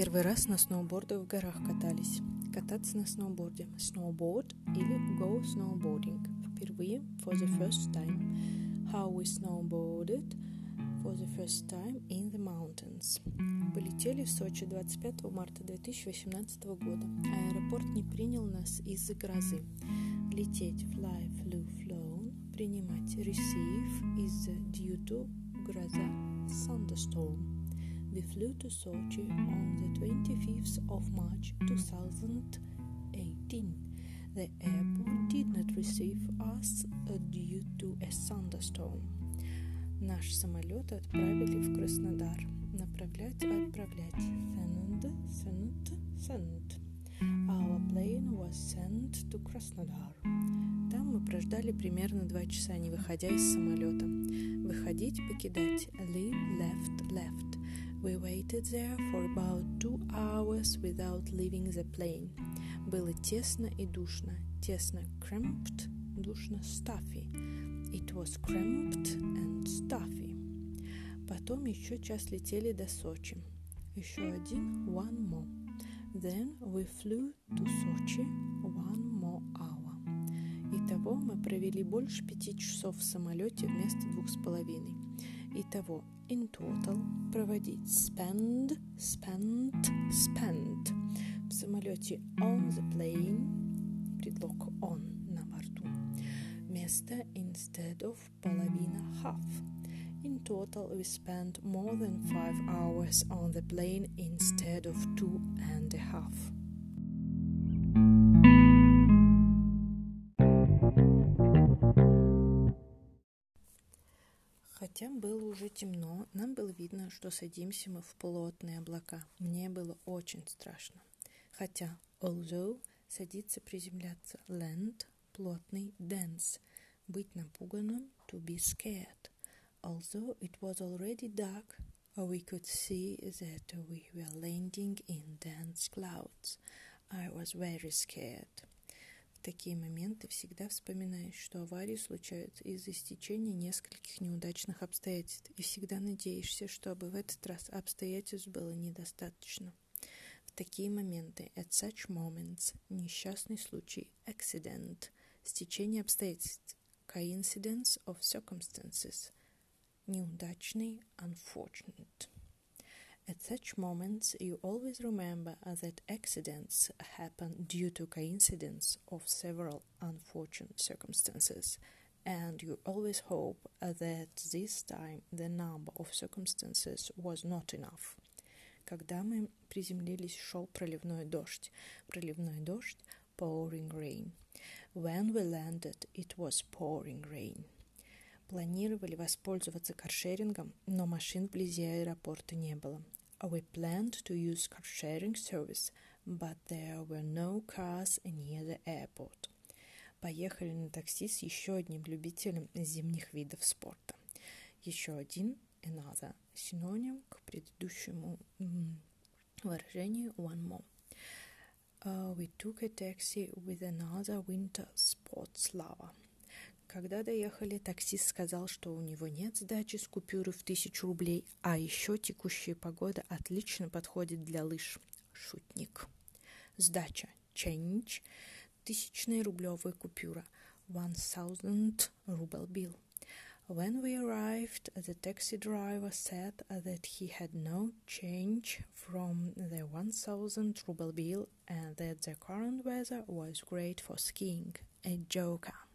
Первый раз на сноубордах в горах катались. Кататься на сноуборде. Snowboard или go snowboarding. Впервые, for the first time. How we snowboarded for the first time in the mountains. Полетели в Сочи 25 марта 2018 года. Аэропорт не принял нас из-за грозы. Лететь fly, flew, flown. Принимать receive из-за due to гроза thunderstorm. We flew to Sochi on the 25th of March 2018. The airport did not receive us due to a thunderstorm. Наш самолет отправили в Краснодар. Направлять, отправлять. Send, send, send. Our plane was sent to Krasnodar. Там мы прождали примерно два часа, не выходя из самолета. Выходить, покидать. Leave, left, left. We waited there for about two hours without leaving the plane. Было тесно и душно. Тесно cramped, душно stuffy. It was cramped and stuffy. Потом еще час летели до Сочи. Еще один one more. Then we flew to Sochi one more hour. Итого мы провели больше пяти часов в самолете вместо двух с половиной. Итого in total проводить spend, spent, spent. В самолете on the plane, предлог on на борту. Место instead of половина half. In total, we spent more than five hours on the plane instead of two and a half. Хотя было уже темно, нам было видно, что садимся мы в плотные облака. Мне было очень страшно. Хотя, although, садиться, приземляться, land, плотный, dense, быть напуганным, to be scared. Although it was already dark, we could see that we were landing in dense clouds. I was very scared. В такие моменты всегда вспоминаешь, что аварии случаются из-за стечения нескольких неудачных обстоятельств, и всегда надеешься, чтобы в этот раз обстоятельств было недостаточно. В такие моменты, at such moments, несчастный случай, accident, стечение обстоятельств, coincidence of circumstances, неудачный, unfortunate. At such moments, you always remember that accidents happen due to coincidence of several unfortunate circumstances, and you always hope that this time the number of circumstances was not enough. Когда мы приземлились, шел проливной дождь. Проливной дождь – pouring rain. When we landed, it was pouring rain. Планировали воспользоваться каршерингом, но машин вблизи аэропорта не было. We planned to use car sharing service, but there were no cars near the airport. Поехали на такси с еще одним любителем зимних видов спорта. Еще один, another, синоним к предыдущему выражению one more. Uh, we took a taxi with another winter sports lover. Когда доехали, таксист сказал, что у него нет сдачи с купюры в тысячу рублей, а еще текущая погода отлично подходит для лыж. Шутник. Сдача. Change. Тысячная рублевая купюра. One thousand ruble bill. When we arrived, the taxi driver said that he had no change from the 1000 ruble bill and that the current weather was great for skiing. A joker.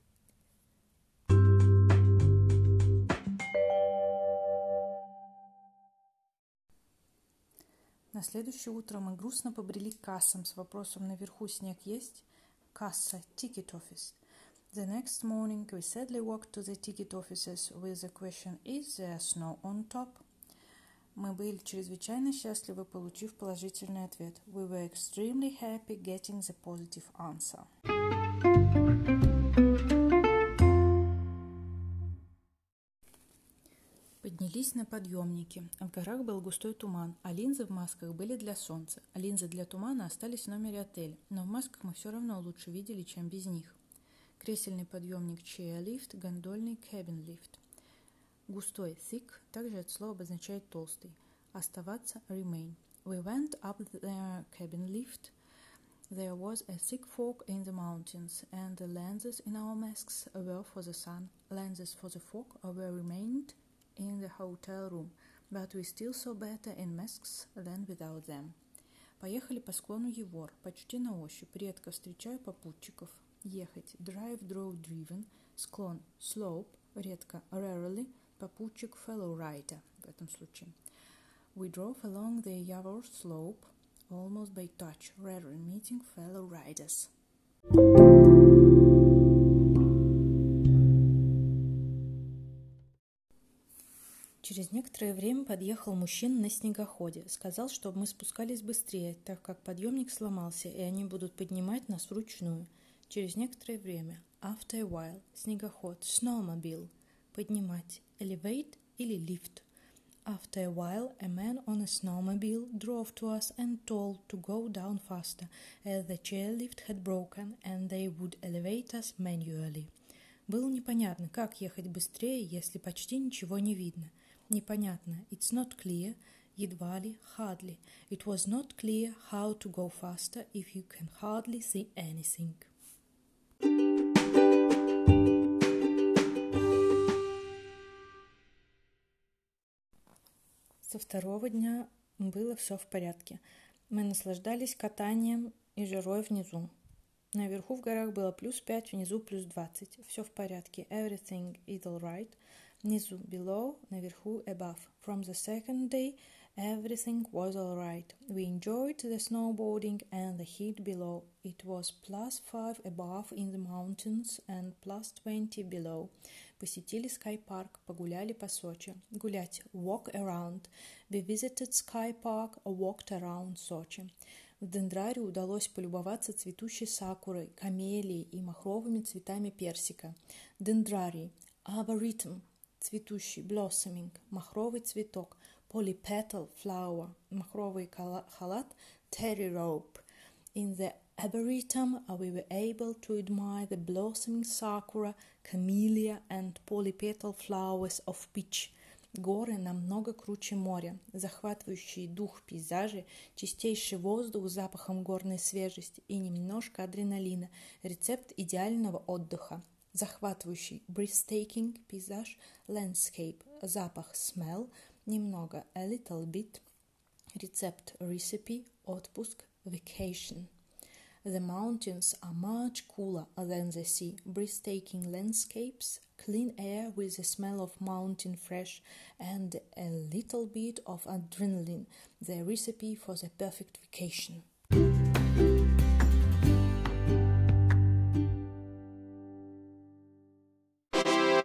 На следующее утро мы грустно побрели к кассам с вопросом «Наверху снег есть?» Касса, ticket office. The next morning we sadly walked to the ticket offices with the question «Is there snow on top?» Мы были чрезвычайно счастливы, получив положительный ответ. We were extremely happy getting the positive answer. Поднялись на подъемники. В горах был густой туман, а линзы в масках были для солнца. А линзы для тумана остались в номере отеля, но в масках мы все равно лучше видели, чем без них. Кресельный подъемник chair-lift, гондольный cabin-lift. Густой thick также это слово обозначает толстый. Оставаться remain. We went up the cabin lift. There was a thick fog in the mountains, and the lenses in our masks were for the sun. Lenses for the fog were remained in the hotel room, but we still saw better in masks than without them. Поехали по склону Евор, почти на ощупь, редко встречая попутчиков. Ехать, drive, drove, driven, склон, slope, редко, rarely, попутчик, fellow rider в этом случае. We drove along the Yavor slope, almost by touch, rarely meeting fellow riders. Через некоторое время подъехал мужчина на снегоходе. Сказал, чтобы мы спускались быстрее, так как подъемник сломался, и они будут поднимать нас вручную. Через некоторое время. After a while. Снегоход. Snowmobile. Поднимать. Elevate или lift. After a while, a man on a snowmobile drove to us and told to go down faster, as the chairlift had broken and they would elevate us manually. Было непонятно, как ехать быстрее, если почти ничего не видно. Непонятно. It's not clear. Едва ли, hardly. It was not clear how to go faster if you can hardly see anything. Со второго дня было все в порядке. Мы наслаждались катанием и жарой внизу. Наверху в горах было плюс 5, внизу плюс 20. Все в порядке. Everything is alright. Внизу below, наверху above. From the second day, everything was alright. We enjoyed the snowboarding and the heat below. It was plus 5 above in the mountains and plus 20 below. Посетили Sky Park, погуляли по Сочи. Гулять. Walk around. We visited Sky Park, walked around Сочи. В Дендраре удалось полюбоваться цветущей сакурой, камелией и махровыми цветами персика. Дендрарий. Arboretum. Цветущий. Blossoming. Махровый цветок. Polypetal flower. Махровый халат. Terry rope. In the Arboretum, we were able to admire the blossoming sakura, camellia and polypetal flowers of peach. Горы намного круче моря, захватывающий дух пейзажи, чистейший воздух с запахом горной свежести и немножко адреналина, рецепт идеального отдыха. Захватывающий breathtaking пейзаж, landscape, запах smell, немного a little bit, рецепт recipe, отпуск, vacation. The mountains are much cooler than the sea, breathtaking landscapes, clean air with the smell of mountain fresh, and a little bit of adrenaline, the recipe for the perfect vacation.